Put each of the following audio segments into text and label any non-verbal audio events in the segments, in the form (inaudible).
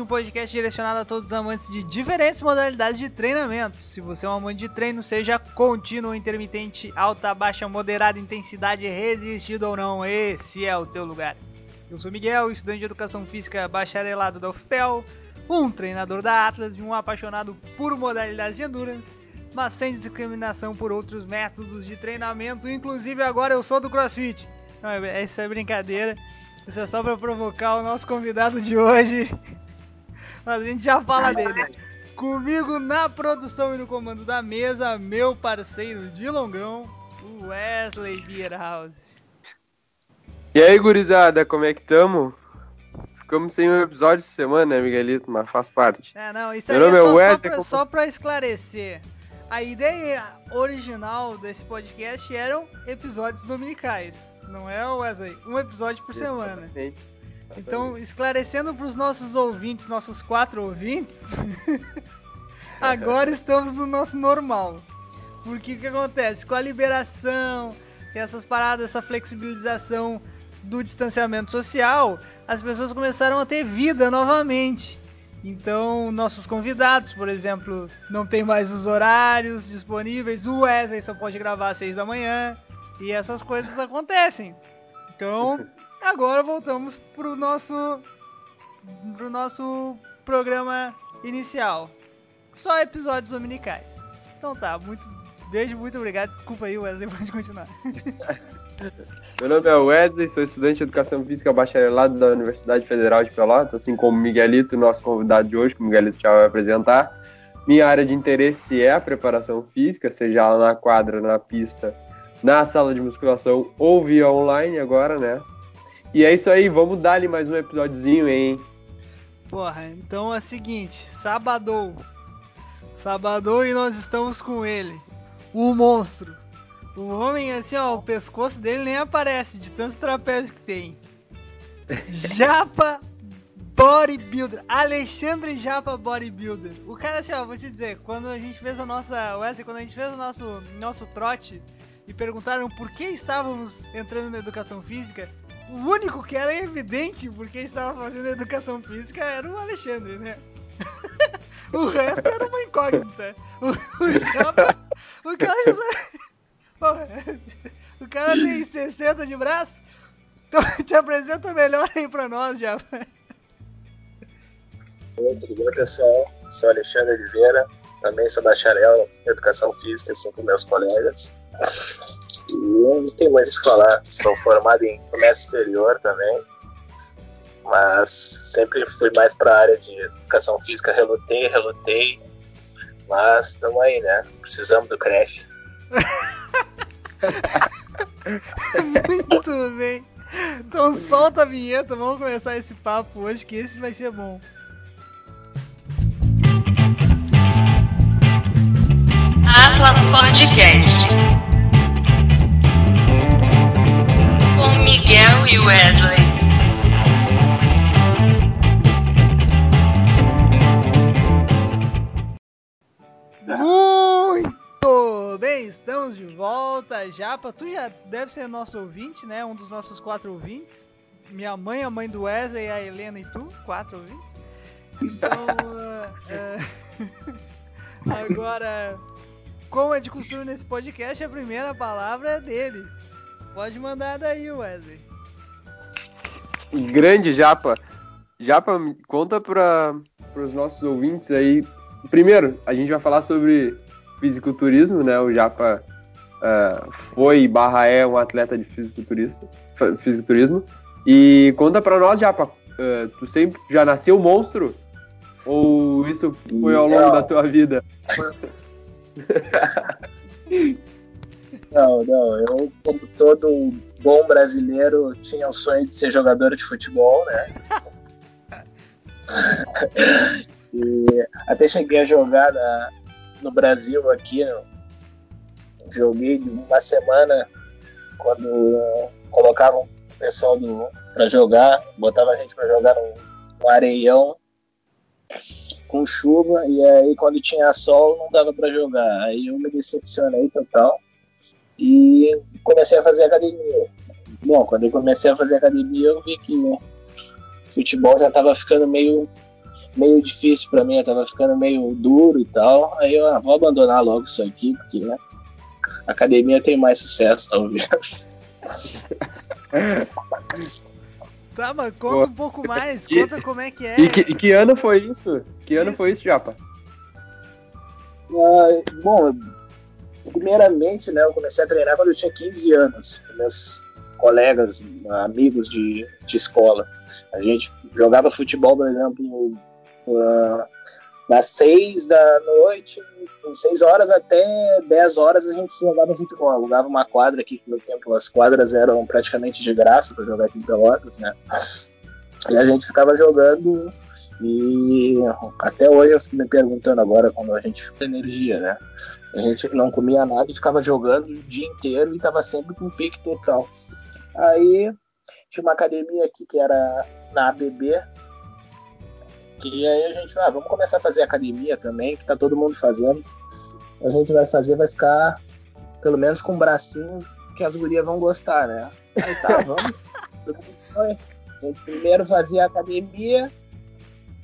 um podcast direcionado a todos os amantes de diferentes modalidades de treinamento. Se você é um amante de treino, seja contínuo, intermitente, alta, baixa, moderada, intensidade, resistido ou não, esse é o teu lugar. Eu sou Miguel, estudante de Educação Física bacharelado da UFPEL, um treinador da Atlas e um apaixonado por modalidades de endurance, mas sem discriminação por outros métodos de treinamento, inclusive agora eu sou do CrossFit. Não, isso é brincadeira. Isso é só para provocar o nosso convidado de hoje. Mas a gente já fala dele. Comigo na produção e no comando da mesa, meu parceiro de longão, o Wesley Bierhouse. E aí, gurizada, como é que tamo? Ficamos sem um episódio de semana, né, Miguelito? Mas faz parte. É, não, isso aí é só, Wesley, só, pra, só pra esclarecer. A ideia original desse podcast eram episódios dominicais. Não é, Wesley? Um episódio por semana. Então, esclarecendo para os nossos ouvintes, nossos quatro ouvintes, (laughs) agora estamos no nosso normal. Porque o que acontece? Com a liberação, essas paradas, essa flexibilização do distanciamento social, as pessoas começaram a ter vida novamente. Então, nossos convidados, por exemplo, não tem mais os horários disponíveis. O Wesley só pode gravar às seis da manhã. E essas coisas acontecem. Então, (laughs) agora voltamos pro nosso pro nosso programa inicial. Só episódios dominicais. Então tá, muito beijo, muito obrigado. Desculpa aí, Wesley, (laughs) pode continuar. Meu nome é Wesley, sou estudante de Educação Física bacharelado da Universidade Federal de Pelotas, assim como Miguelito, nosso convidado de hoje, que o Miguelito já vai apresentar. Minha área de interesse é a preparação física, seja lá na quadra, na pista na sala de musculação ou via online agora, né? E é isso aí, vamos dar ali mais um episódiozinho, hein? Porra, então é o seguinte, sabadou. Sabadou e nós estamos com ele. O monstro. O homem, assim, ó, o pescoço dele nem aparece de tantos trapézios que tem. (laughs) Japa Bodybuilder. Alexandre Japa Bodybuilder. O cara, assim, ó, vou te dizer, quando a gente fez a nossa. Wesley, quando a gente fez o nosso, nosso trote, e perguntaram por que estávamos entrando na educação física, o único que era evidente porque estava fazendo educação física era o Alexandre, né? (laughs) o resto era uma incógnita. O, o, Japa, o cara. (laughs) o cara tem 60 de braço? Então (laughs) te apresenta melhor aí pra nós, Japa. Oi, tudo pessoal? Sou Alexandre Oliveira, também sou bacharel em Educação Física, assim como meus colegas. Não tem muito o que falar. Sou formado em comércio exterior também. Mas sempre fui mais para a área de educação física. Relutei, relutei. Mas estamos aí, né? Precisamos do creche. muito bem. Então solta a vinheta, vamos começar esse papo hoje que esse vai ser bom. Atlas Podcast. Miguel e Wesley. Muito bem, estamos de volta. Japa, tu já deve ser nosso ouvinte, né? Um dos nossos quatro ouvintes. Minha mãe, a mãe do Wesley, a Helena e tu, quatro ouvintes. Então, uh, (laughs) uh, (laughs) agora como é de costume nesse podcast, a primeira palavra é dele. Pode mandar daí, Wesley. Grande Japa. Japa, conta para os nossos ouvintes aí. Primeiro, a gente vai falar sobre fisiculturismo, né? O Japa uh, foi barra é um atleta de fisiculturista, fisiculturismo. E conta para nós, Japa, uh, tu sempre já nasceu monstro? Ou isso foi ao longo da tua vida? (laughs) (laughs) Não, não. Eu, como todo bom brasileiro, tinha o sonho de ser jogador de futebol, né? (laughs) e até cheguei a jogar na, no Brasil aqui. Joguei uma semana quando colocavam o pessoal do, pra jogar, botava a gente pra jogar no, no areião com chuva e aí quando tinha sol não dava para jogar. Aí eu me decepcionei total e comecei a fazer academia. bom, quando eu comecei a fazer academia, eu vi que futebol já tava ficando meio meio difícil para mim, eu tava ficando meio duro e tal. Aí eu ah, vou abandonar logo isso aqui, porque né, academia tem mais sucesso, talvez. (laughs) Tá, mas conta um pouco mais, E- conta como é que é. E que, e que ano foi isso? Que ano Isso. foi isso, Japa? Ah, bom, primeiramente, né, eu comecei a treinar quando eu tinha 15 anos, com meus colegas, amigos de, de escola. A gente jogava futebol, por exemplo, ah, das 6 da noite, com 6 horas até 10 horas a gente jogava futebol. Alugava uma quadra aqui, no tempo as quadras eram praticamente de graça para jogar aqui em Pelotas, né? E a gente ficava jogando e até hoje eu fico me perguntando agora quando a gente fica energia, né? A gente não comia nada e ficava jogando o dia inteiro e tava sempre com pique total. Aí tinha uma academia aqui que era na ABB. E aí a gente, ah, vamos começar a fazer academia também, que tá todo mundo fazendo. A gente vai fazer, vai ficar pelo menos com um bracinho que as gurias vão gostar, né? Aí tá, vamos. (laughs) A gente primeiro fazia academia,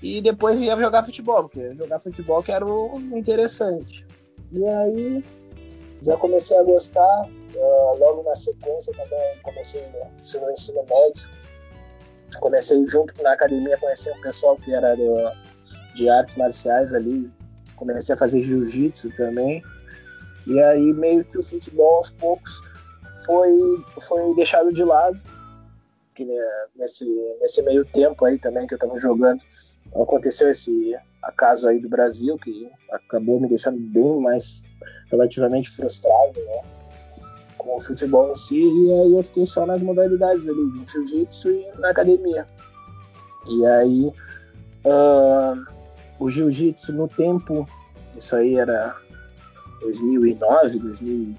e depois ia jogar futebol, porque jogar futebol que era o interessante. E aí já comecei a gostar, ah, logo na sequência também comecei no ensino médio. Comecei junto na academia, conheci um pessoal que era do- de artes marciais ali, comecei a fazer jiu-jitsu também. E aí meio que o futebol aos poucos foi, foi deixado de lado. Que né, nesse, nesse meio tempo aí também que eu tava jogando, aconteceu esse acaso aí do Brasil que acabou me deixando bem mais relativamente frustrado, né? Com o futebol em si, e aí eu fiquei só nas modalidades ali, no jiu-jitsu e na academia. E aí ah, o jiu-jitsu no tempo, isso aí era 2009, 2000,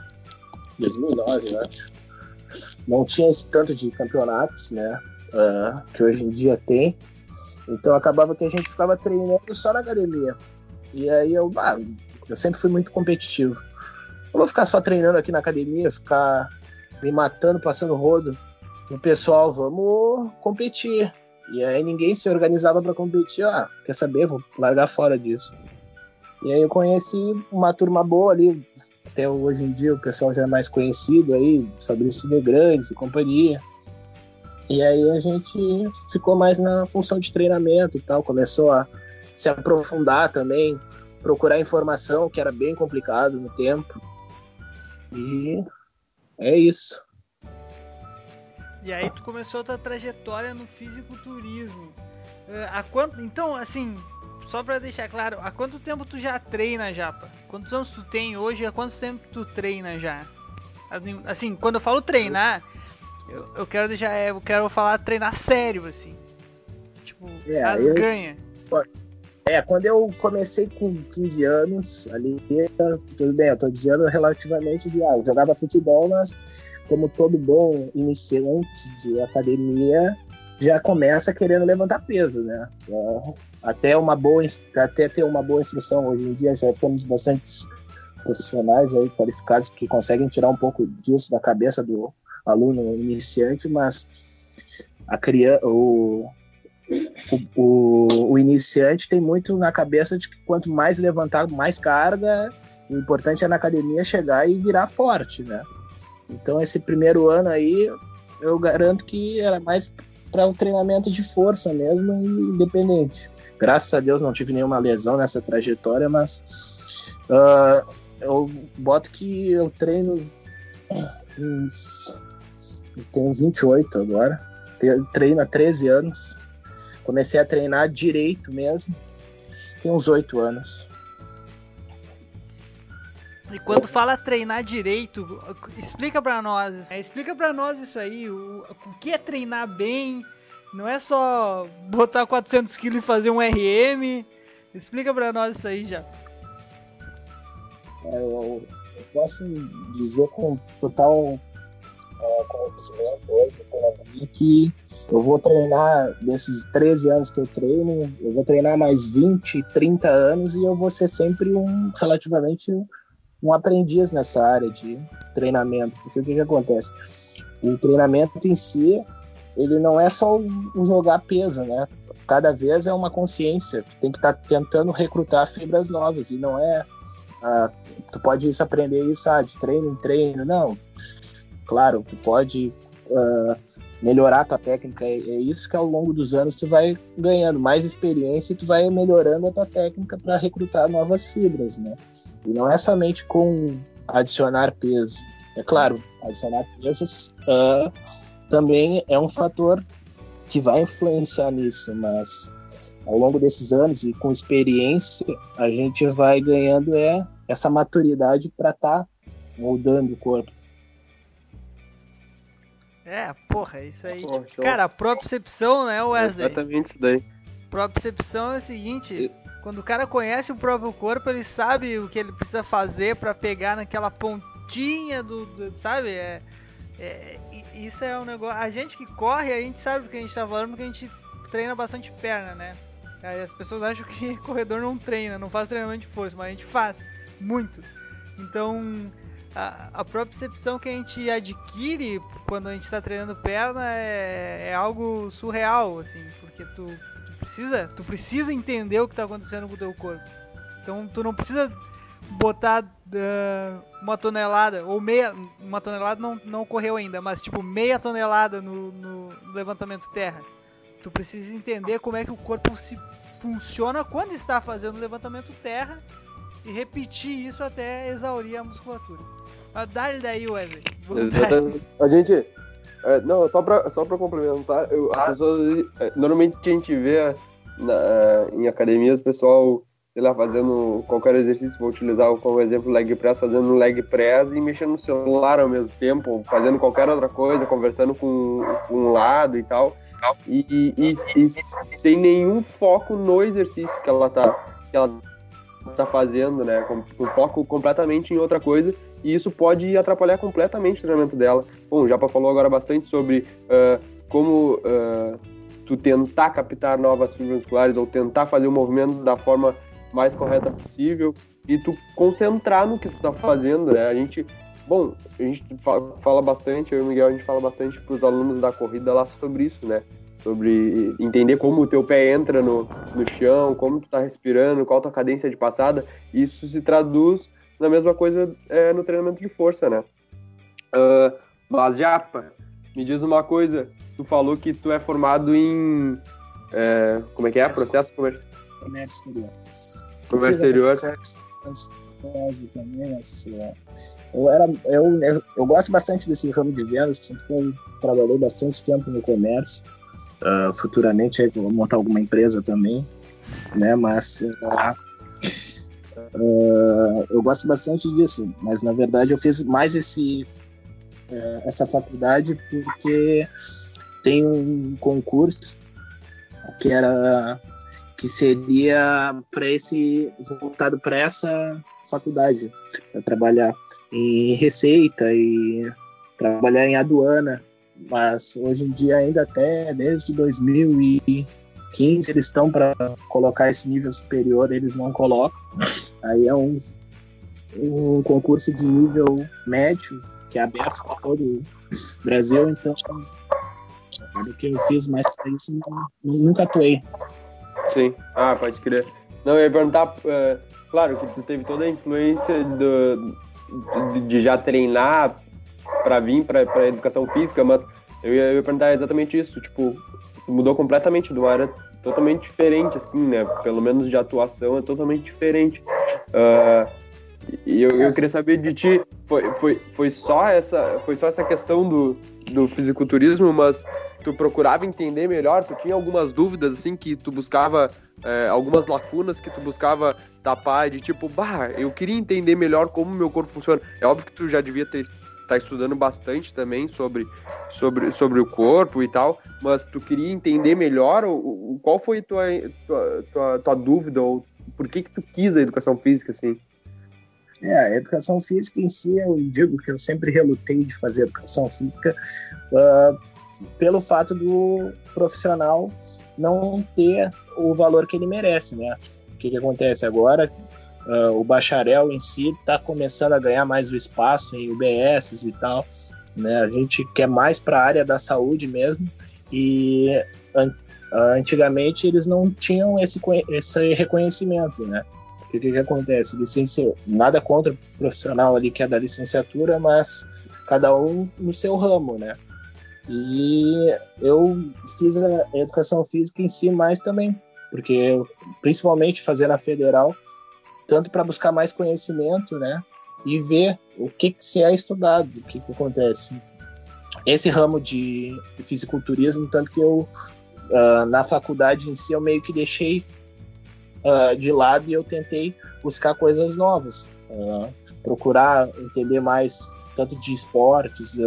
2009, eu acho. Não tinha esse tanto de campeonatos, né? ah, que hoje em dia tem. Então acabava que a gente ficava treinando só na academia. E aí eu, ah, eu sempre fui muito competitivo. Eu vou ficar só treinando aqui na academia, ficar me matando, passando rodo. O pessoal, vamos competir. E aí ninguém se organizava para competir. Ah, quer saber? Vou largar fora disso. E aí eu conheci uma turma boa ali. Até hoje em dia o pessoal já é mais conhecido aí, Fabrício de Grandes e companhia. E aí a gente ficou mais na função de treinamento e tal, começou a se aprofundar também, procurar informação, que era bem complicado no tempo. E é isso. E aí tu começou a tua trajetória no fisiculturismo. Eh, há quanto, então, assim, só pra deixar claro, há quanto tempo tu já treina, Japa? Quantos anos tu tem hoje? Há quanto tempo tu treina já? Assim, Assim, quando eu falo treinar, eu quero deixar, é, eu quero falar treinar sério, assim. Tipo, É, as eu- ganha. É, quando eu comecei com 15 anos, ali, tudo bem, eu tô dizendo relativamente de, ah, eu jogava futebol, mas como todo bom iniciante de academia, já começa querendo levantar peso, né? É, Até uma boa, até ter uma boa instrução, hoje em dia já temos bastante profissionais aí qualificados que conseguem tirar um pouco disso da cabeça do aluno iniciante, mas a criança, o, o, o, iniciante tem muito na cabeça de que quanto mais levantar mais carga, o importante é na academia chegar e virar forte, né? Então esse primeiro ano aí eu garanto que era mais para um treinamento de força mesmo e independente. Graças a Deus não tive nenhuma lesão nessa trajetória, mas ah, eu boto que eu treino uns, tenho 28 agora, treino há 13 anos. Comecei a treinar direito mesmo. Tem uns oito anos. E quando fala treinar direito, explica pra nós, é, explica pra nós isso aí, o, o que é treinar bem, não é só botar 400 kg e fazer um RM, explica pra nós isso aí já. É, Eu, eu posso dizer com total é, conhecimento hoje pela minha que eu vou treinar desses 13 anos que eu treino, eu vou treinar mais 20, 30 anos e eu vou ser sempre um relativamente um aprendiz nessa área de treinamento. Porque o que, que acontece? o treinamento em si, ele não é só o jogar peso, né? Cada vez é uma consciência, tu tem que estar tá tentando recrutar fibras novas, e não é. Ah, tu pode isso, aprender isso ah, de treino em treino, não. Claro, tu pode uh, melhorar a tua técnica, é, é isso que ao longo dos anos tu vai ganhando mais experiência e tu vai melhorando a tua técnica para recrutar novas fibras, né? E não é somente com adicionar peso. É claro, adicionar pesos uh, também é um fator que vai influenciar nisso, mas ao longo desses anos e com experiência, a gente vai ganhando é essa maturidade para estar tá moldando o corpo. É, porra, isso aí. Pô, cara, a propriocepção, né, Wesley? É exatamente isso daí. Propriocepção é o seguinte, quando o cara conhece o próprio corpo, ele sabe o que ele precisa fazer para pegar naquela pontinha do, do sabe? É, é, isso é um negócio. A gente que corre, a gente sabe do que a gente tá falando, porque a gente treina bastante perna, né? As pessoas acham que (laughs) corredor não treina, não faz treinamento de força, mas a gente faz muito. Então, a, a percepção que a gente adquire quando a gente está treinando perna é, é, algo surreal, assim, porque tu, tu, precisa, tu precisa entender o que está acontecendo com o teu corpo. Então, tu não precisa botar uh, uma tonelada ou meia, uma tonelada não, não ocorreu ainda, mas tipo meia tonelada no, no levantamento terra. Tu precisa entender como é que o corpo se funciona quando está fazendo levantamento terra e repetir isso até exaurir a musculatura. Ah, dá-lhe daí, Wesley. (laughs) A gente. É, não, só pra, só pra complementar, eu, as pessoas. É, normalmente a gente vê na, em academias o pessoal, sei lá, fazendo qualquer exercício, vou utilizar como exemplo leg press, fazendo leg press e mexendo no celular ao mesmo tempo, fazendo qualquer outra coisa, conversando com, com um lado e tal. E, e, e, e, sem nenhum foco no exercício que ela tá, que ela tá fazendo, né? Com, com, foco completamente em outra coisa. E isso pode atrapalhar completamente o treinamento dela. Bom, o Japa falou agora bastante sobre uh, como uh, tu tentar captar novas fibras musculares ou tentar fazer o movimento da forma mais correta possível e tu concentrar no que tu tá fazendo, né? A gente Bom, a gente fala bastante, eu e o Miguel, a gente fala bastante para os alunos da corrida lá sobre isso, né? Sobre entender como o teu pé entra no, no chão, como tu tá respirando, qual tua cadência de passada. Isso se traduz na mesma coisa é, no treinamento de força, né? Uh, mas, Japa, me diz uma coisa. Tu falou que tu é formado em... É, como é que é? Processo comercial? Comércio exterior. Comércio exterior. Também, assim, eu, era, eu, eu gosto bastante desse ramo de vendas, tanto que eu trabalhei bastante tempo no comércio. Uh, futuramente aí vou montar alguma empresa também, né? Mas uh, uh, eu gosto bastante disso. Mas na verdade eu fiz mais esse eh, essa faculdade porque tem um concurso que era que seria para esse voltado para essa faculdade, para trabalhar em receita e trabalhar em aduana, mas hoje em dia ainda até desde 2015 eles estão para colocar esse nível superior, eles não colocam. Aí é um, um concurso de nível médio que é aberto para todo o Brasil, então o que eu fiz mais para isso nunca atuei. Sim, ah, pode crer. Não, eu ia perguntar, uh, claro que tu teve toda a influência do, de, já treinar para vir para educação física, mas eu ia, eu ia, perguntar exatamente isso, tipo, mudou completamente de uma área totalmente diferente, assim, né? Pelo menos de atuação é totalmente diferente. Uh, e eu, eu, queria saber de ti, foi, foi, foi, só, essa, foi só essa questão do, do fisiculturismo, mas tu procurava entender melhor, tu tinha algumas dúvidas, assim, que tu buscava, é, algumas lacunas que tu buscava tapar, de tipo, bah, eu queria entender melhor como meu corpo funciona. É óbvio que tu já devia ter tá estudando bastante também sobre, sobre, sobre o corpo e tal, mas tu queria entender melhor o, o qual foi tua, tua, tua, tua dúvida ou por que que tu quis a educação física, assim? É, a educação física em si, eu digo que eu sempre relutei de fazer educação física uh, pelo fato do profissional não ter o valor que ele merece, né? O que, que acontece agora? Uh, o bacharel em si está começando a ganhar mais o espaço em UBS e tal, né? A gente quer mais para a área da saúde mesmo e an antigamente eles não tinham esse, esse reconhecimento, né? O que, que acontece? Licencia... Nada contra o profissional ali que é da licenciatura, mas cada um no seu ramo, né? E eu fiz a educação física em si mais também, porque principalmente fazer na federal, tanto para buscar mais conhecimento, né? E ver o que, que se é estudado, o que, que acontece. Esse ramo de, fisiculturismo, tanto que eu, uh, na faculdade em si, eu meio que deixei uh, de lado e eu tentei buscar coisas novas, uh, procurar entender mais tanto de esportes,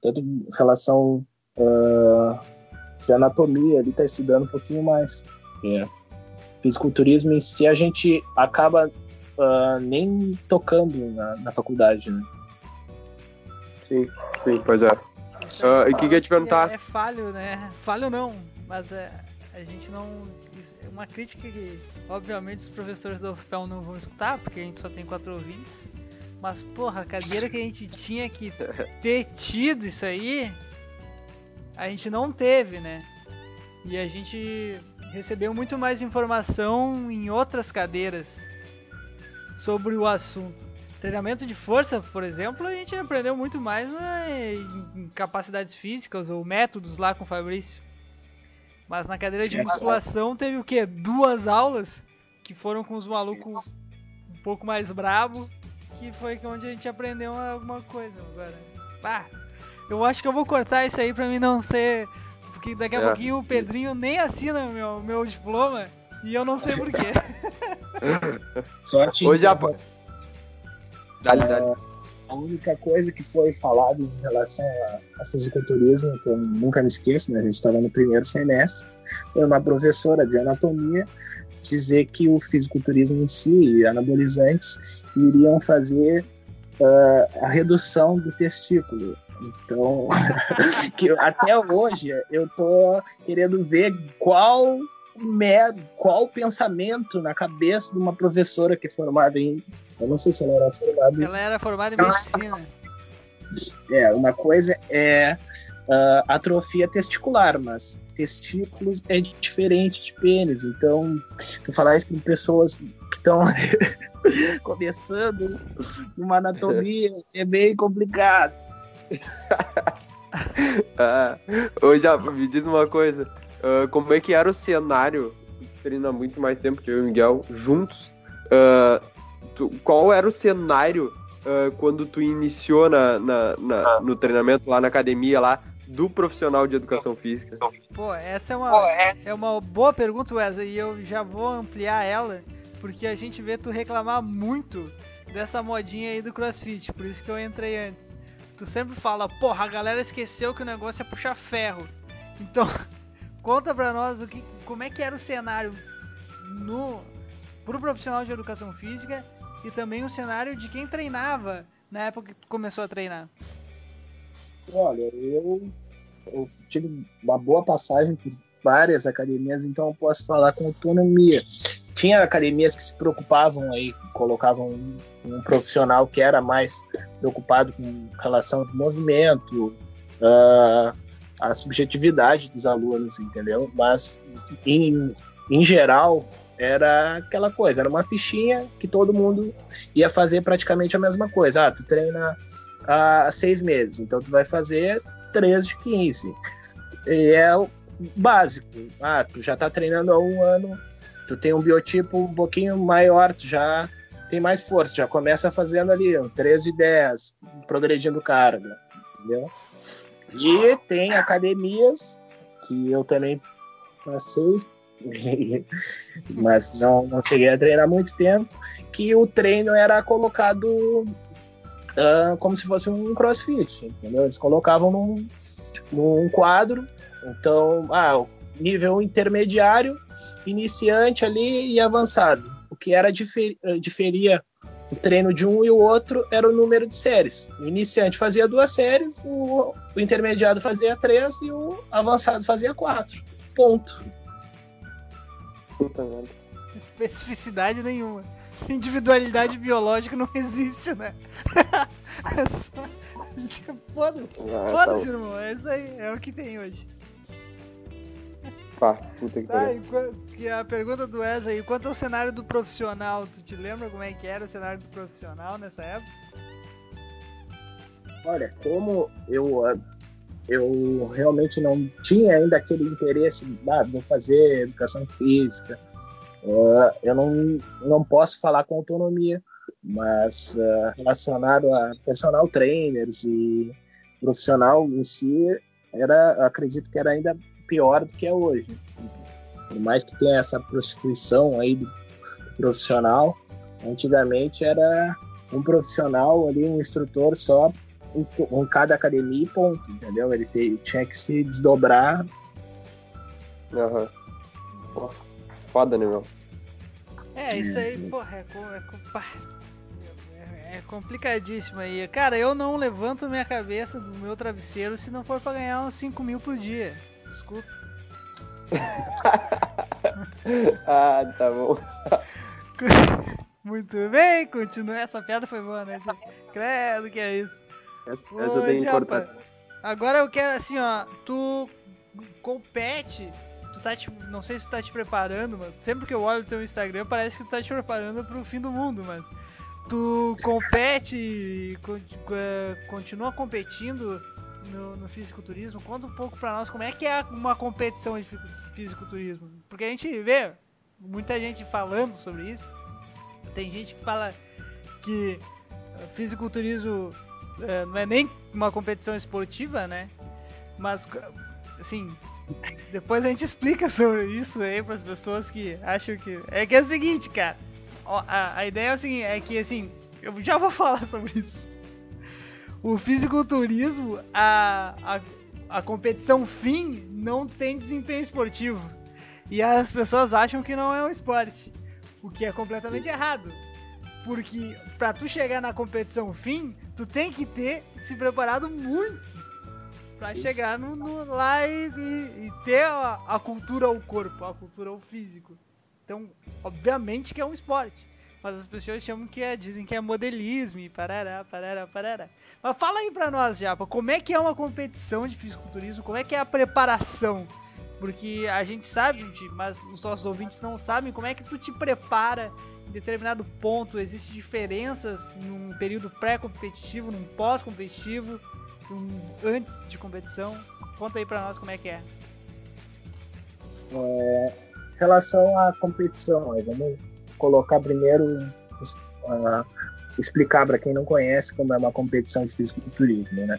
tanto em relação de anatomia, ele está estudando um pouquinho mais. É. Fisiculturismo em si a gente acaba uh, nem tocando na, na, faculdade, né? Sim, sim, pois é. Uh, e o que, que eu te perguntar? É, é, falho, né? Falho não, mas é, a gente não. Uma crítica que, obviamente, os professores do UFPEL não vão escutar, porque a gente só tem quatro ouvintes. Mas, porra, a cadeira que a gente tinha que ter tido isso aí, a gente não teve, né? E a gente recebeu muito mais informação em outras cadeiras sobre o assunto. Treinamento de força, por exemplo, a gente aprendeu muito mais né, em capacidades físicas ou métodos lá com o Fabrício. Mas na cadeira de musculação teve o que? Duas aulas que foram com os malucos um pouco mais bravos, que foi onde a gente aprendeu alguma coisa agora. Ah, eu acho que eu vou cortar isso aí pra mim não ser porque daqui a é. pouquinho o Pedrinho nem assina meu, meu diploma e eu não sei porquê. Sorte. (laughs) Hoje a... Dale, dale. É, a única coisa que foi falada em relação a, a fisiculturismo, que eu nunca me esqueço, né? A gente estava no primeiro semestre, foi uma professora de anatomia dizer que o fisiculturismo em si e anabolizantes iriam fazer uh, a redução do testículo. Então, (laughs) que até hoje eu tô querendo ver qual qual o pensamento na cabeça de uma professora que é formada em. Eu não sei se ela era formada em. Ela era formada em medicina. É, uma coisa é uh, atrofia testicular, mas testículos é diferente de pênis. Então, tu falar isso para pessoas que estão (laughs) (laughs) começando uma anatomia é bem complicado. (laughs) ah, já, me diz uma coisa. Uh, como é que era o cenário? Treina muito mais tempo que eu e o Miguel juntos. Uh, tu, qual era o cenário uh, quando tu iniciou na, na, na, no treinamento lá na academia lá do profissional de educação física? Pô, essa é uma, é. é uma boa pergunta, Wesley, e eu já vou ampliar ela, porque a gente vê tu reclamar muito dessa modinha aí do CrossFit, por isso que eu entrei antes tu sempre fala, porra, a galera esqueceu que o negócio é puxar ferro. Então, (laughs) conta pra nós o que, como é que era o cenário no pro profissional de educação física e também o cenário de quem treinava na época que tu começou a treinar. Olha, eu, eu tive uma boa passagem por várias academias, então eu posso falar com autonomia. Tinha academias que se preocupavam aí, colocavam um, um profissional que era mais preocupado com relação de movimento, uh, a subjetividade dos alunos, entendeu? Mas, em, em geral, era aquela coisa, era uma fichinha que todo mundo ia fazer praticamente a mesma coisa. Ah, tu treina há seis meses, então tu vai fazer três de 15. E é o básico. Ah, tu já tá treinando há um ano, tu tem um biotipo um pouquinho maior, tu já tem mais força, já começa fazendo ali um 13 e 10, progredindo carga, entendeu? E tem academias que eu também passei, (laughs) mas não, não cheguei a treinar muito tempo, que o treino era colocado uh, como se fosse um crossfit, entendeu? Eles colocavam num, num quadro, então, ah, nível intermediário, iniciante ali e avançado que era difer, eh, diferia o treino de um e o outro era o número de séries. O iniciante fazia duas séries, o, o intermediário fazia três e o avançado fazia quatro. Ponto. Especificidade nenhuma. Individualidade biológica não existe, né? (laughs) (laughs) Foda-se, Ah, foda-se, tá irmão. É isso aí, é o que tem hoje. Pá, puta que Tá, pariu. e a pergunta do Wesley, quanto ao cenário do profissional, tu te lembra como é que era o cenário do profissional nessa época? Olha, como eu, ah, eu realmente não tinha ainda aquele interesse ah, de fazer educação física, ah, eu não, não posso falar com autonomia, mas ah, relacionado a personal trainers e profissional em si, era, eu acredito que era ainda pior do que é hoje. Por mais que tenha essa prostituição aí do, profissional, antigamente era um profissional ali, um instrutor só em, cada academia e ponto, entendeu? Ele te- tinha que se desdobrar. Aham. Pô, Foda, né, meu? É, isso aí, porra, é, co- é, pá, é- é complicadíssimo aí. Cara, eu não levanto minha cabeça do meu travesseiro se não for pra ganhar uns 5 mil por dia. Desculpa. (laughs) ah, tá bom. (laughs) Muito bem, continua. Essa piada foi boa, né? Credo que é isso. Essa, essa tem cortar. Agora eu quero assim, ó, tu compete, tu tá te, não sei se tu tá te preparando, mas sempre que eu olho o teu Instagram parece que tu tá te preparando pro fim do mundo, mas tu compete, eh, continua competindo no, no fisiculturismo. Conta um pouco pra nós como é que é uma competição de fi- fisiculturismo, porque a gente vê muita gente falando sobre isso. Tem gente que fala que eh, fisiculturismo é, não é nem uma competição esportiva, né? Mas, assim, depois a gente explica (laughs) sobre isso aí para as pessoas que acham que. É que é o seguinte, cara. A, a ideia é o seguinte: é que, assim, eu já vou (laughs) falar sobre isso. O fisiculturismo, a, a, a competição fim, não tem desempenho esportivo. E as pessoas acham que não é um esporte. O que é completamente errado. Porque pra tu chegar na competição fim, tu tem que ter se preparado muito Isso. chegar no, no- lá e, e- e ter a, a cultura ao corpo, a cultura ao físico. Então, obviamente que é um esporte. Mas as pessoas chamam que é, dizem que é modelismo e parará, parará, parará. Mas fala aí pra nós, Japa, como é que é uma competição de fisiculturismo? Como é que é a preparação? Porque a gente sabe, mas os nossos ouvintes não sabem como é que tu te prepara em determinado ponto. Existem diferenças num período pré-competitivo, num pós-competitivo, num antes de competição. Conta aí pra nós como é que é. Em relação à competição, aí, vamos colocar primeiro, ah, explicar para quem não conhece como é uma competição de fisiculturismo, né?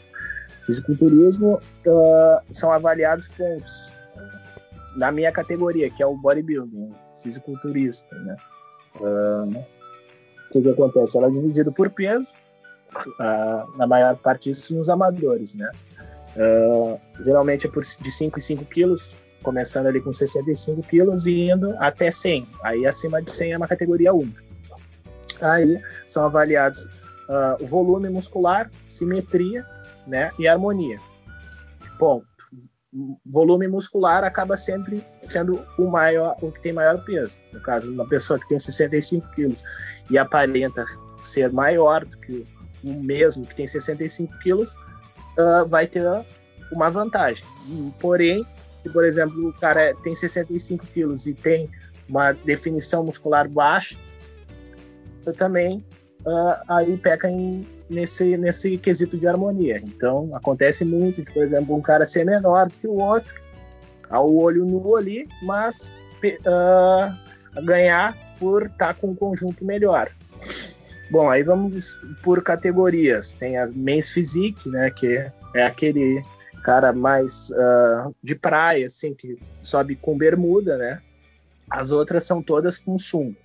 Fisiculturismo ah, são avaliados pontos na minha categoria, que é o bodybuilding, fisiculturista, né? Ah, o que, que acontece? Ela é dividida por peso, ah, na maior parte isso nos amadores, né? Geralmente é por, de 5 em 5 quilos, começando ali com 65 quilos e indo até 100. Aí acima de 100 é uma categoria única. Aí são avaliados o volume muscular, simetria né, e harmonia. Ponto. Volume muscular acaba sempre sendo o maior, o que tem maior peso. No caso, uma pessoa que tem 65 quilos e aparenta ser maior do que o mesmo que tem 65 quilos, ah, vai ter uma vantagem. Porém, se, por exemplo, o cara tem 65 quilos e tem uma definição muscular baixa, eu também ah, aí peca em, nesse, nesse quesito de harmonia. Então, acontece muito de, por exemplo, um cara ser menor do que o outro, ao olho nu ali, mas ah, ganhar por estar com um conjunto melhor. Bom, aí vamos por categorias. Tem as Men's Physique, né, que é aquele cara mais ah, de praia, assim, que sobe com bermuda, né? As outras são todas com sunga.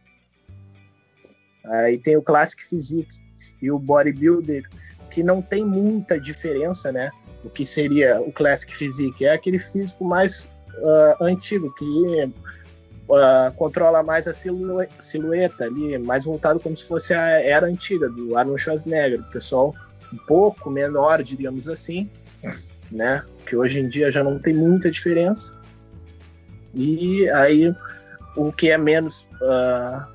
Aí tem o Classic Physique e o Bodybuilder, que não tem muita diferença, né? O que seria o Classic Physique é aquele físico mais ah, antigo, que ah, controla mais a silhue- silhueta ali, mais voltado como se fosse a era antiga do Arnold Schwarzenegger, o pessoal um pouco menor, diríamos assim, né? Que hoje em dia já não tem muita diferença. E aí o que é menos ah,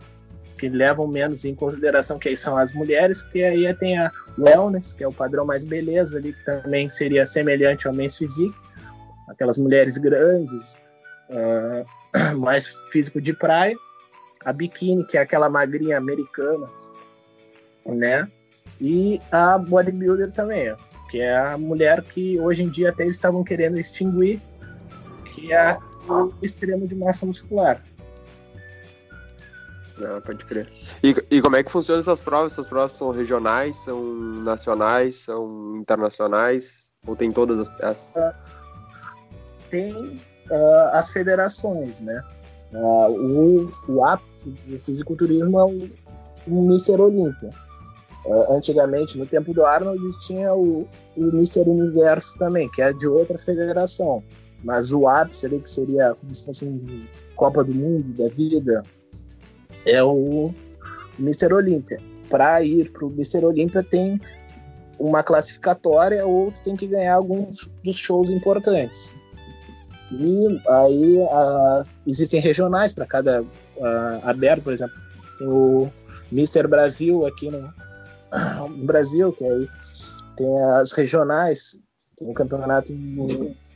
que levam menos em consideração que são as mulheres, que aí tem a, wellness, que é o padrão mais beleza ali, que também seria semelhante ao men's physique, aquelas mulheres grandes, uh, (clears throat) mais físico de praia, a biquíni, que é aquela magrinha americana, né? E a bodybuilder também, que é a mulher que hoje em dia até eles estavam querendo extinguir, que é o extremo de massa muscular. Ah, pode crer. E, e como é que funcionam essas provas? Essas provas são regionais, são nacionais, são internacionais? Ou tem todas as peças? Tem uh, as federações, né? Uh, o, o ápice do fisiculturismo é o, o Mr. Olímpia. Uh, antigamente, no tempo do Arnold, tinha o, o Mr. Universo também, que é de outra federação. Mas o ápice ali, que seria como se fosse um Copa do Mundo da vida, é o Mr. Olímpia. Para ir para o Mr. Olímpia tem uma classificatória ou tem que ganhar alguns dos shows importantes. E aí uh, existem regionais para cada uh, aberto, por exemplo, tem o Mr. Brasil aqui no, no, Brasil, que aí tem as regionais, tem o um campeonato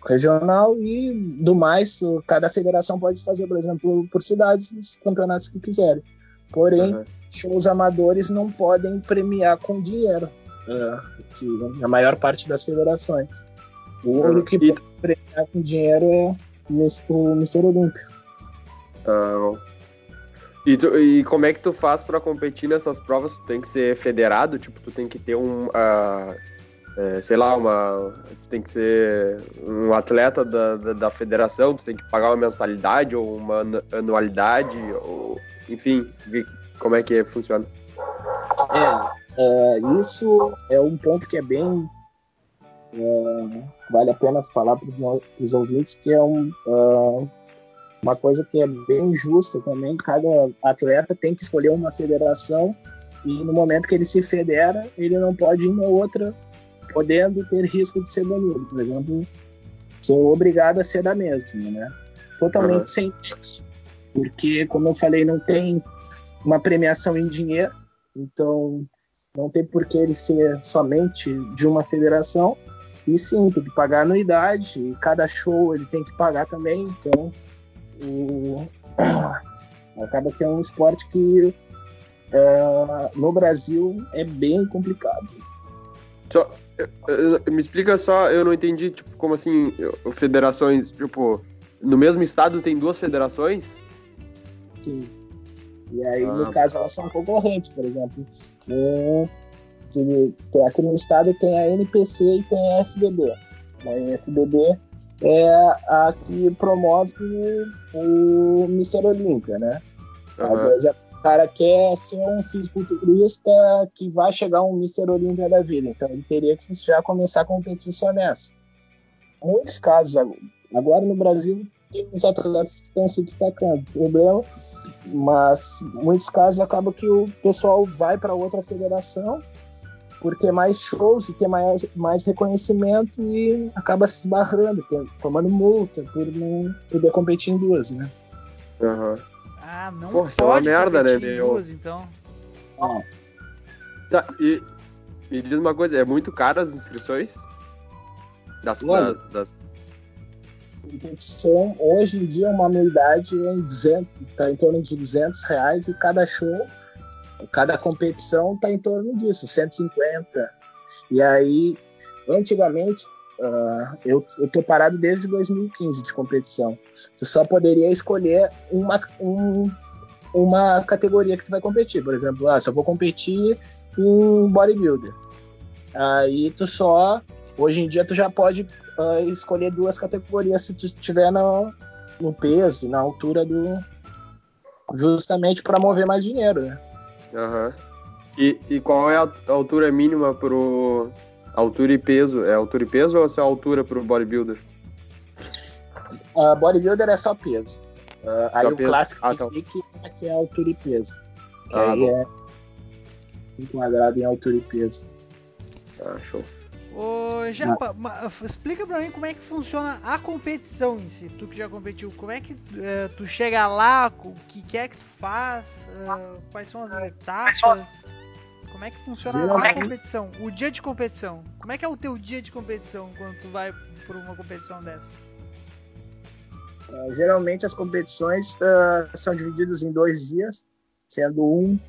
regional e do mais, cada federação pode fazer, por exemplo, por cidades, os campeonatos que quiserem. Porém, uhum. shows amadores não podem premiar com dinheiro, uh, que a maior parte das federações. O uhum. único que pode premiar com dinheiro é o Mr. Olímpio. Uhum. E, tu, e, como é que tu faz para competir nessas provas? Tu tem que ser federado? Tipo, tu tem que ter um... Uh é, sei lá, uma, tem que ser um atleta da, da, da, federação, tu tem que pagar uma mensalidade ou uma anualidade, ou, enfim, como é que funciona? É, é isso é um ponto que é bem é, vale a pena falar para os ouvintes que é um, uh, uma coisa que é bem justa também. Cada atleta tem que escolher uma federação e no momento que ele se federa, ele não pode ir em outra podendo ter risco de ser banido. Por exemplo, ser obrigado a ser da mesma, né? Totalmente uhum. sem nexo. Porque, como eu falei, não tem uma premiação em dinheiro, então não tem por que ele ser somente de uma federação. E sim, tem que pagar anuidade, e cada show ele tem que pagar também, então o... acaba que é um esporte que é, no Brasil é bem complicado. Só, me explica só, eu não entendi, tipo, como assim, federações, tipo, no mesmo estado tem duas federações? Sim. E aí, ah. no caso, elas são concorrentes, por exemplo. Um, aqui no estado tem a NPC e tem a FBB. A FBB é a que promove o Mr. Olímpia, né? Uhum cara quer ser um fisiculturista que vai chegar um Mr. Olímpia da vida, então ele teria que já começar a competir só nessa. Muitos casos agora no Brasil tem os atletas que estão se destacando, problema, mas muitos casos acaba que o pessoal vai para outra federação por ter mais shows e ter mais, mais reconhecimento e acaba se esbarrando, tomando multa por não poder competir em duas, né? Uhum. Ah, não Porra, pode é uma merda, né, meu? Duas, então. Ah. Tá, e me diz uma coisa, é muito caro as inscrições? Das, Olha, das, das... Competição, hoje em dia, uma anuidade é em 200, tá em torno de 200 reais e cada show, cada competição tá em torno disso, 150. E aí, antigamente, Uh, eu, eu tô parado desde 2015 de competição. Tu só poderia escolher uma, um, uma categoria que tu vai competir. Por exemplo, ah, só vou competir em bodybuilder. Aí tu só. Hoje em dia tu já pode uh, escolher duas categorias se tu estiver no, no peso, na altura do. Justamente para mover mais dinheiro, né? Aham. E, e qual é a altura mínima pro, Altura e peso. É altura e peso ou é só altura pro bodybuilder? Uh, bodybuilder é só peso. Uh, aí o clássico ah, tá. é que é altura e peso. Que ah, aí bom. é enquadrado em altura e peso. Ah, show. Ô, Japa, ah. explica pra mim como é que funciona a competição em si. Tu que já competiu, como é que uh, tu chega lá, o que, que é que tu faz, uh, quais são as etapas, Como é que funciona a Geralmente- competição? O dia de competição. Como é que é o teu dia de competição quando tu vai por uma competição dessa? Uh, geralmente as competições uh, são divididas em dois dias, sendo um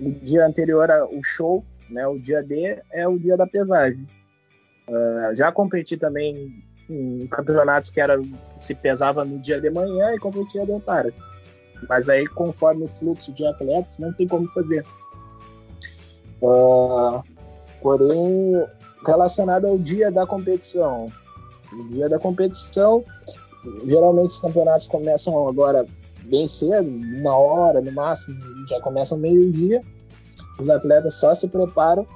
o dia anterior ao show, né, o dia D é o dia da pesagem. Uh, já competi também em campeonatos que era se pesava no dia de manhã e competia de tarde. Mas aí conforme o fluxo de atletas não tem como fazer. Uh, porém relacionado ao dia da competição, o dia da competição geralmente os campeonatos começam agora bem cedo, uma hora no máximo, já começam meio-dia. Os atletas só se preparam,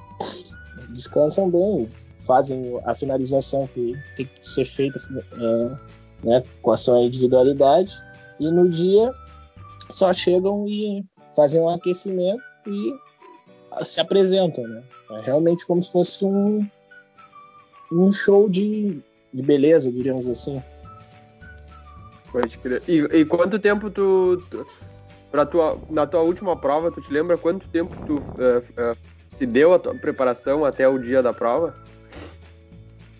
descansam bem, fazem a finalização que tem que ser feita é, né, com a sua individualidade. E no dia só chegam e fazem um aquecimento e se apresentam. Né? É realmente como se fosse um, um show de, de beleza, diríamos assim. Pode crer. E, e quanto tempo tu, tu tua, na tua última prova, tu te lembra quanto tempo tu eh, eh, se deu a tua preparação até o dia da prova?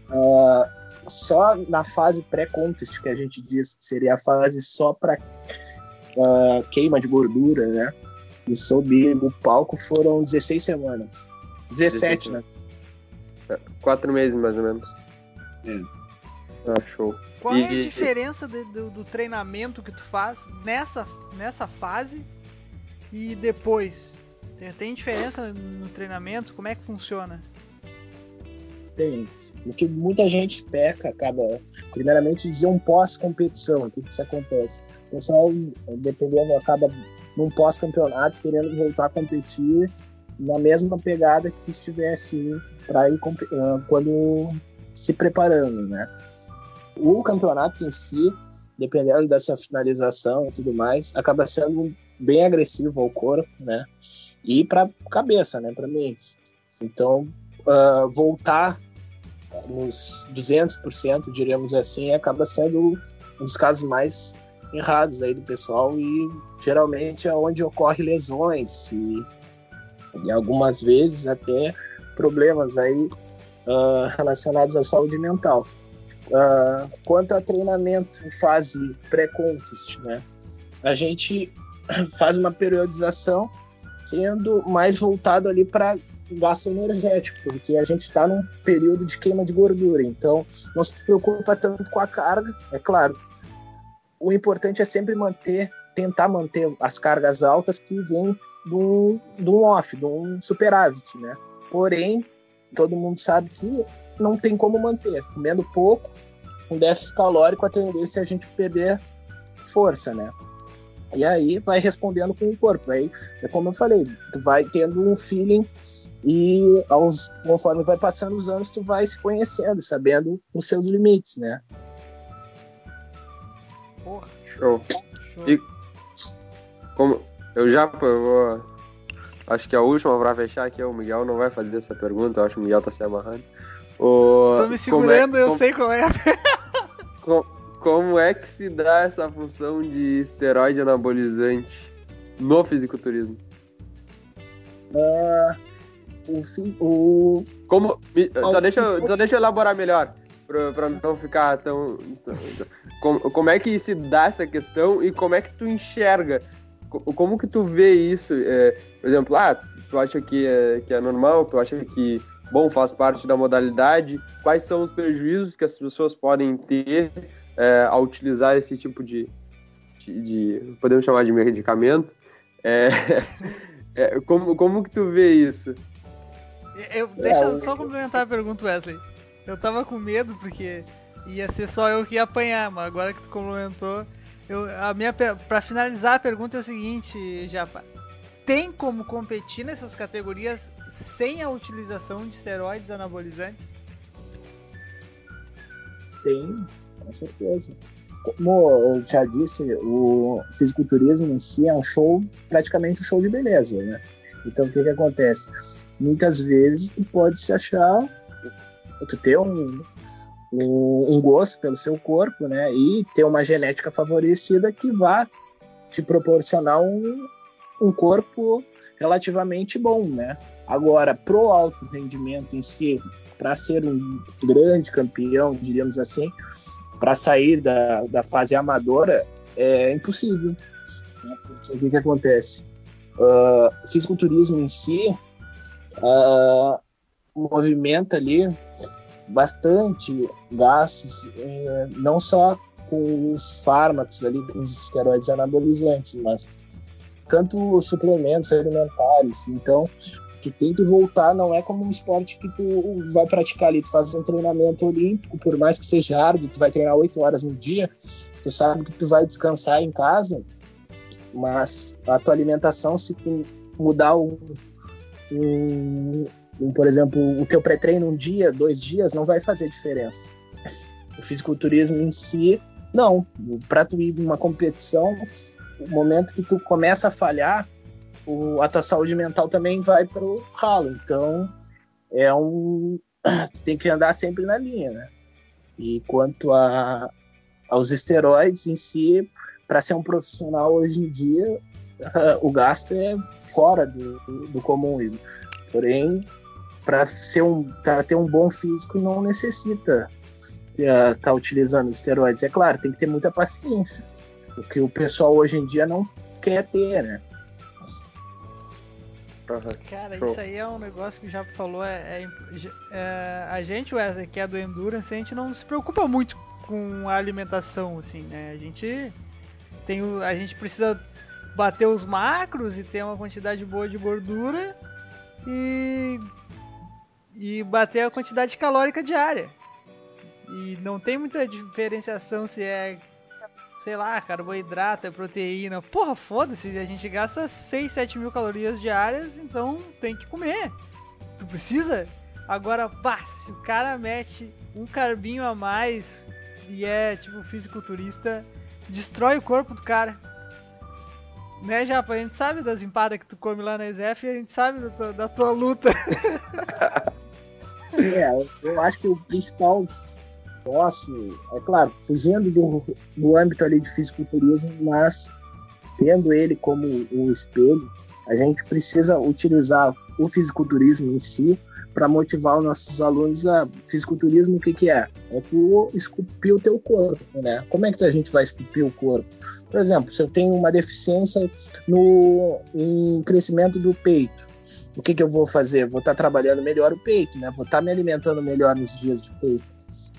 Uh, só na fase pré-contest, que a gente diz que seria a fase só para uh, queima de gordura, né? E subir no palco foram 16 semanas. 17, 17. né? Quatro meses, mais ou menos. É. Ah, show. Qual é a E- diferença de- do, do treinamento que tu faz nessa, nessa fase e depois? Tem, tem diferença no treinamento? Como é que funciona? Tem. O que muita gente peca, acaba, primeiramente, dizer um pós-competição. O que, isso acontece? O pessoal, dependendo, acaba num pós-campeonato querendo voltar a competir na mesma pegada que estivesse para ir ah, quando se preparando, né? O campeonato em si, dependendo da sua finalização e tudo mais, acaba sendo bem agressivo ao corpo, né? E para cabeça, né? Para mente. Então, ah, voltar nos 200%, diríamos assim, acaba sendo um dos casos mais errados aí do pessoal e geralmente é onde ocorre lesões e, e algumas vezes até problemas aí ah, relacionados à saúde mental. Ah, quanto a treinamento em fase pré-contest, né? A gente faz uma periodização sendo mais voltado ali para gasto energético, porque a gente está num período de queima de gordura, então não se preocupa tanto com a carga, é claro. O importante é sempre manter, tentar manter as cargas altas que vêm do, do off, de um superávit, né? Porém, todo mundo sabe que não tem como manter. Comendo pouco, com déficit calórico, a tendência é a gente perder força, né? E aí vai respondendo com o corpo. Aí, é como eu falei, tu vai tendo um feeling e aos, conforme vai passando os anos, tu vai se conhecendo, sabendo os seus limites, né? Porra, Show. show. E- Como eu já eu vou. Acho que a última pra fechar aqui, o Miguel não vai fazer essa pergunta, eu acho que o Miguel tá se amarrando. O, Tô me segurando, como é, eu como, sei qual é. (laughs) co- como é que se dá essa função de esteroide anabolizante no fisiculturismo? Ah, o, o, Como. só, deixa, eu- só deixa eu elaborar melhor, pra não ficar tão. tão- tão- como, como é que se dá essa questão e como é que tu enxerga? Co- Como que tu vê isso? É, por exemplo, ah, tu acha que é, que é normal, tu acha que, bom, faz parte da modalidade? Quais são os prejuízos que as pessoas podem ter é, ao utilizar esse tipo de, de, de- podemos chamar de medicamento? É, (laughs) é, como, como que tu vê isso? Eu, deixa eu o- só complementar a pergunta, Wesley. Eu tava com medo porque ia ser só eu que ia apanhar, mas agora que tu complementou, eu, a minha pra finalizar a pergunta é o seguinte, Japa. Tem como competir nessas categorias sem a utilização de esteroides anabolizantes? Tem, com certeza. Como eu já disse, o fisiculturismo em si é um show, praticamente um show de beleza, né? Então o que que acontece? Muitas vezes tu pode se achar, tu ter um, um, um gosto pelo seu corpo, né? E ter uma genética favorecida que vá te proporcionar um, um corpo relativamente bom, né? Agora, pro alto rendimento em si, para ser um grande campeão, diríamos assim, para sair da, da fase amadora, é impossível. Né? Porque o que, que acontece? Uh, fisiculturismo em si uh, movimenta ali bastante gastos, eh, não só com os fármacos ali, os esteroides anabolizantes, mas tanto suplementos alimentares. Então, tu tem que voltar, não é como um esporte que tu vai praticar ali, tu faz um treinamento olímpico, por mais que seja árduo, tu vai treinar oito horas no dia, tu sabe que tu vai descansar em casa, mas a tua alimentação, se tu mudar um, um, um por exemplo, o teu pré-treino um dia, dois dias, não vai fazer diferença. O fisiculturismo em si, não. Para tu ir numa competição, o momento que tu começa a falhar, o, a tua saúde mental também vai pro ralo. Então, é um. (coughs) Tu tem que andar sempre na linha, né? E quanto a, aos esteroides em si, para ser um profissional hoje em dia, (laughs) o gasto é fora do, do, comum. Porém, para ser um, pra ter um bom físico, não necessita estar tá utilizando esteroides. É claro, tem que ter muita paciência. O que o pessoal hoje em dia não quer ter, né? Cara, isso aí é um negócio que o Japa falou. É, é, é, a gente, Wesley, que é do Endurance, a gente não se preocupa muito com a alimentação, assim, né? A gente tem o, a gente precisa bater os macros e ter uma quantidade boa de gordura e e bater a quantidade calórica diária. E não tem muita diferenciação se é sei lá, carboidrato, é proteína. Porra, foda-se, a gente gasta 6, 7 mil calorias diárias, então tem que comer. Tu precisa? Agora, pá, se o cara mete um carbinho a mais e é tipo fisiculturista, destrói o corpo do cara. Né, Japa? A gente sabe das empadas que tu come lá na ESF e a gente sabe da tua, da tua luta. (laughs) é, eu acho que o principal posso, é claro, fugindo do, do âmbito ali de fisiculturismo, mas tendo ele como um espelho, a gente precisa utilizar o fisiculturismo em si para motivar os nossos alunos a fisiculturismo o que que é? É tu esculpir o teu corpo, né? Como é que a gente vai esculpir o corpo? Por exemplo, se eu tenho uma deficiência no em crescimento do peito, o que que eu vou fazer? Vou estar tá trabalhando melhor o peito, né? Vou estar tá me alimentando melhor nos dias de peito.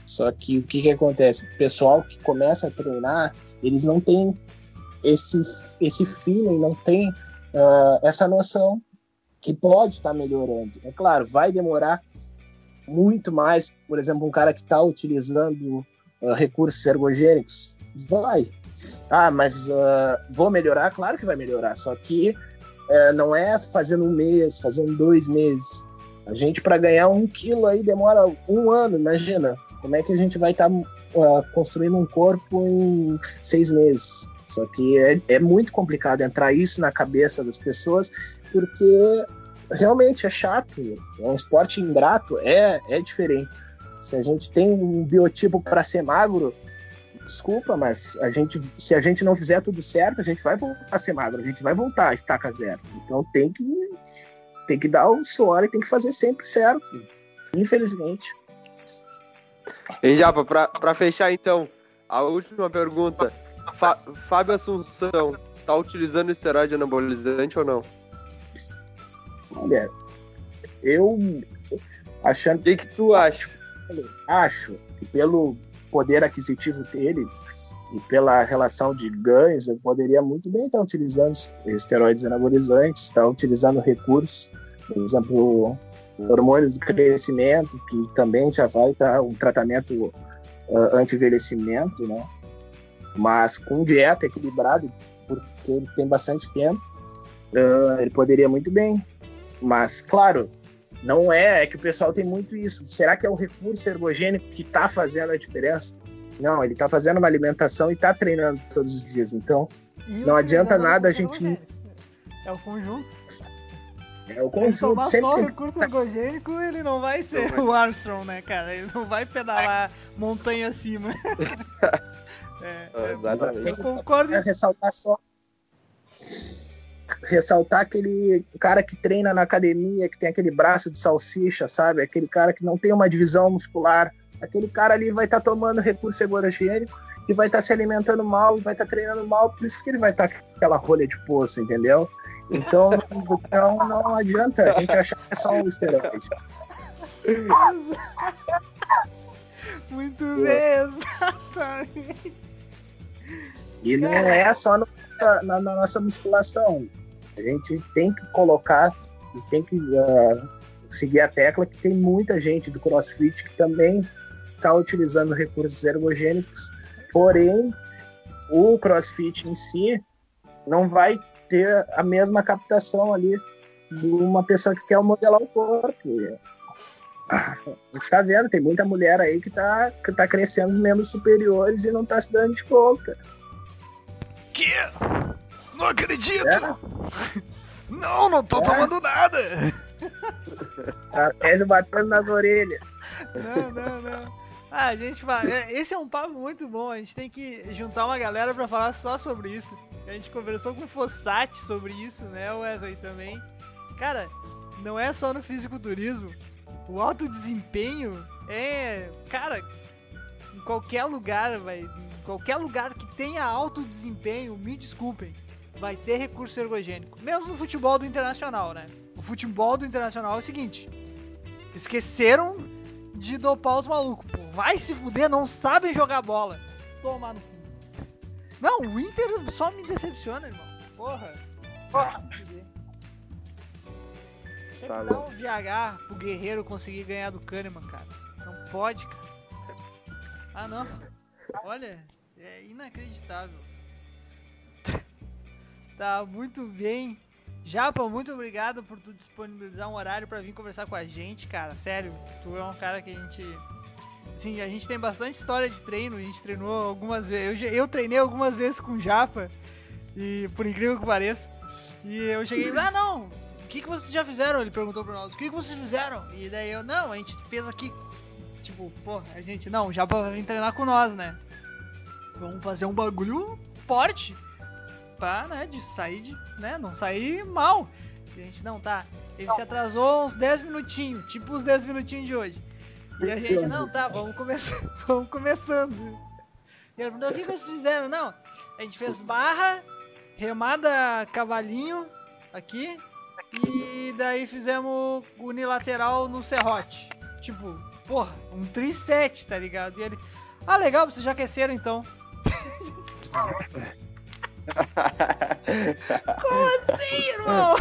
Só que o que, que acontece? O pessoal que começa a treinar, eles não têm esse, esse feeling, não tem uh, essa noção que pode estar tá melhorando. É claro, vai demorar muito mais. Por exemplo, um cara que está utilizando uh, recursos ergogênicos, vai. Ah, mas uh, vou melhorar? Claro que vai melhorar. Só que uh, não é fazendo um mês, fazendo dois meses. A gente, para ganhar um quilo aí, demora um ano, imagina. Como é que a gente vai estar tá, uh, construindo um corpo em seis meses? Só que é, é muito complicado entrar isso na cabeça das pessoas, porque realmente é chato, é um esporte ingrato, é, é diferente. Se a gente tem um biotipo para ser magro, desculpa, mas a gente, se a gente não fizer tudo certo, a gente vai voltar a ser magro, a gente vai voltar a estaca zero. Então tem que, tem que dar o suor e tem que fazer sempre certo. Infelizmente. E Japa, pra fechar então, a última pergunta. Fa Fábio Assunção, tá utilizando esteroide anabolizante ou não? Olha, eu achando. O que, que tu acha? Acho que pelo poder aquisitivo dele e pela relação de ganhos, eu poderia muito bem estar utilizando esteroides anabolizantes, estar utilizando recursos, por exemplo, hormônios do crescimento, que também já vai estar um tratamento uh, anti-envelhecimento, né? Mas com dieta equilibrada, porque ele tem bastante tempo, uh, ele poderia muito bem. Mas, claro, não é, é que o pessoal tem muito isso. Será que é o recurso ergogênico que está fazendo a diferença? Não, ele está fazendo uma alimentação e está treinando todos os dias. Então, não adianta nada a gente. É o conjunto. É o conjunto. Se sempre... só o recurso ergogênico, ele não vai ser o Armstrong, né, cara? Ele não vai pedalar montanha acima. (laughs) é, é, Exatamente. Eu concordo. É ressaltar só. ressaltar aquele cara que treina na academia, que tem aquele braço de salsicha, sabe? Aquele cara que não tem uma divisão muscular. Aquele cara ali vai estar tá tomando recurso ergogênico e vai estar tá se alimentando mal, vai estar tá treinando mal, por isso que ele vai estar tá com aquela rolha de poço, entendeu? Então, então não adianta a gente achar que é só um esteroide. (laughs) Muito bem, exatamente. E não é só no, na, na, nossa musculação. A gente tem que colocar e tem que uh, seguir a tecla que tem muita gente do CrossFit que também está utilizando recursos ergogênicos, porém o CrossFit em si não vai ter a mesma captação ali de uma pessoa que quer modelar o corpo. A gente tá vendo, tem muita mulher aí que tá, que tá crescendo os membros superiores e não tá se dando de conta. Que? Não acredito! É? (laughs) Não, não tô é? tomando nada! (laughs) A tese batendo nas orelhas. Não, não, não. Ah, a gente vai. É, esse é um papo muito bom. A gente tem que juntar uma galera para falar só sobre isso. A gente conversou com o Fossati sobre isso, né, Wesley também. Cara, não é só no fisiculturismo. O alto desempenho é, cara, em qualquer lugar, vai, qualquer lugar que tenha alto desempenho, me desculpem, vai ter recurso ergogênico. Mesmo no futebol do internacional, né? O futebol do internacional é o seguinte: esqueceram de dopar os malucos, pô. Vai se fuder, não sabem jogar bola. Tomar no cu. Não, o Inter só me decepciona, irmão. Porra. Porra. Tem que dar um VH pro Guerreiro conseguir ganhar do Kahneman, cara. Não pode, cara. Ah, não. Olha, é inacreditável. (laughs) tá muito bem. Japa, muito obrigado por tu disponibilizar um horário para vir conversar com a gente, cara. Sério, tu é um cara que a gente. Sim, a gente tem bastante história de treino, a gente treinou algumas vezes. Eu, eu treinei algumas vezes com o Japa, e por incrível que pareça. E eu cheguei, ah não, o que, que vocês já fizeram? Ele perguntou pra nós, o que, que vocês fizeram? E daí eu, não, a gente fez aqui. Tipo, pô, a gente, não, o Japa vem treinar com nós, né? Vamos fazer um bagulho forte pra, né, de sair de, né, não sair mal. E a gente não tá. Ele se atrasou uns 10 minutinhos, tipo os 10 minutinhos de hoje. E a gente, não, tá, vamos começar, (laughs) vamos começando. E ele perguntou, o que vocês fizeram? Não, a gente fez barra, remada cavalinho aqui, e daí fizemos unilateral no serrote. Tipo, porra, um triset, tá ligado? E ele, ah, legal, vocês já aqueceram então. (laughs) Como assim, irmão?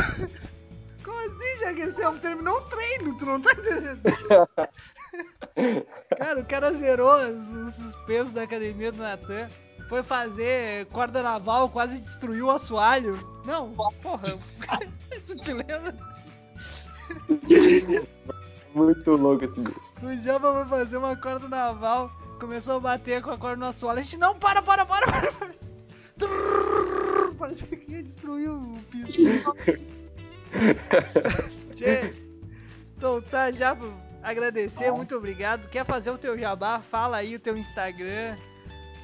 Como assim, já que você terminou o treino? Tu não tá entendendo? (laughs) cara, o cara zerou os, os pesos da academia do Natan. Foi fazer corda naval, quase destruiu o assoalho. Não, porra, (laughs) tu te lembra? Muito louco esse O Jamba foi fazer uma corda naval, começou a bater com a corda no assoalho. A gente, não, para, para, para, para. Parece que ia destruir o piso. (laughs) então tá, já agradecer, muito obrigado. Quer fazer o teu jabá? Fala aí o teu Instagram.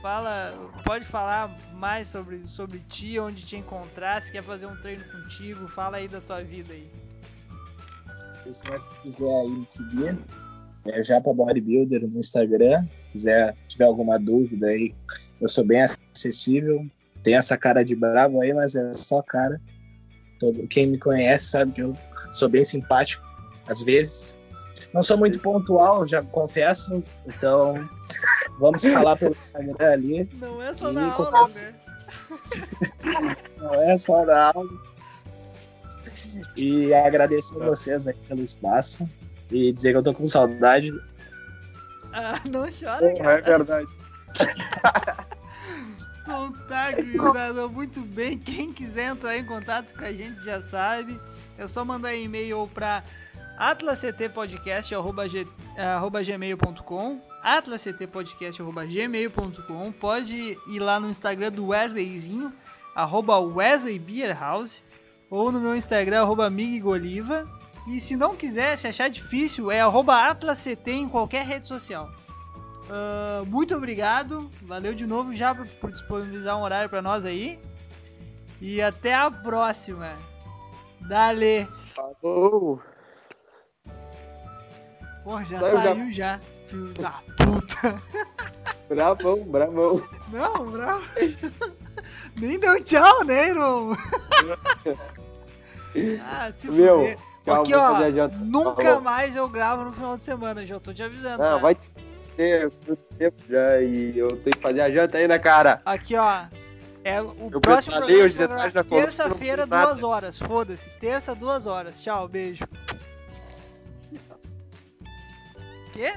Fala, pode falar mais sobre, sobre ti, onde te encontrar, se quer fazer um treino contigo, fala aí da tua vida aí. Se você quiser aí me seguir, é Japa Bodybuilder no Instagram. Se quiser, tiver alguma dúvida aí, eu sou bem acessível tem essa cara de bravo aí, mas é só cara. Todo, quem me conhece sabe que eu sou bem simpático, às vezes. Não sou muito pontual, já confesso. Então, vamos falar pelo Instagram ali. Não é só na aula, né? Não é só na aula. E agradecer a vocês aí pelo espaço. E dizer que eu tô com saudade. Ah, não chora, cara. É verdade. (laughs) Contar, gurizada, muito bem. Quem quiser entrar em contato com a gente já sabe. É só mandar e-mail para atlasctpodcast.gmail.com atlasctpodcast.gmail.com Pode ir lá no Instagram do Wesleyzinho, arroba Wesley Beer House, ou no meu Instagram, arroba Migoliva. E se não quiser, se achar difícil, é arroba atlasct em qualquer rede social. Uh, muito obrigado. Valeu de novo já por, por disponibilizar um horário para nós aí. E até a próxima. Dale. Falou. Porra, já Saiu já. já. Filho da puta. (laughs) Bravão, bravão. Não, bravo. (laughs) Nem deu tchau, né, irmão? (laughs) ah, se Meu, fuder. Aqui, ó, nunca mais eu gravo no final de semana, já tô te avisando. Não, tá? vai te ter muito tempo já e eu tenho que fazer a janta ainda, cara. Aqui, ó. É o Eu próximo programa terça-feira, duas horas. Foda-se. Terça, duas horas. Tchau, beijo. Quê?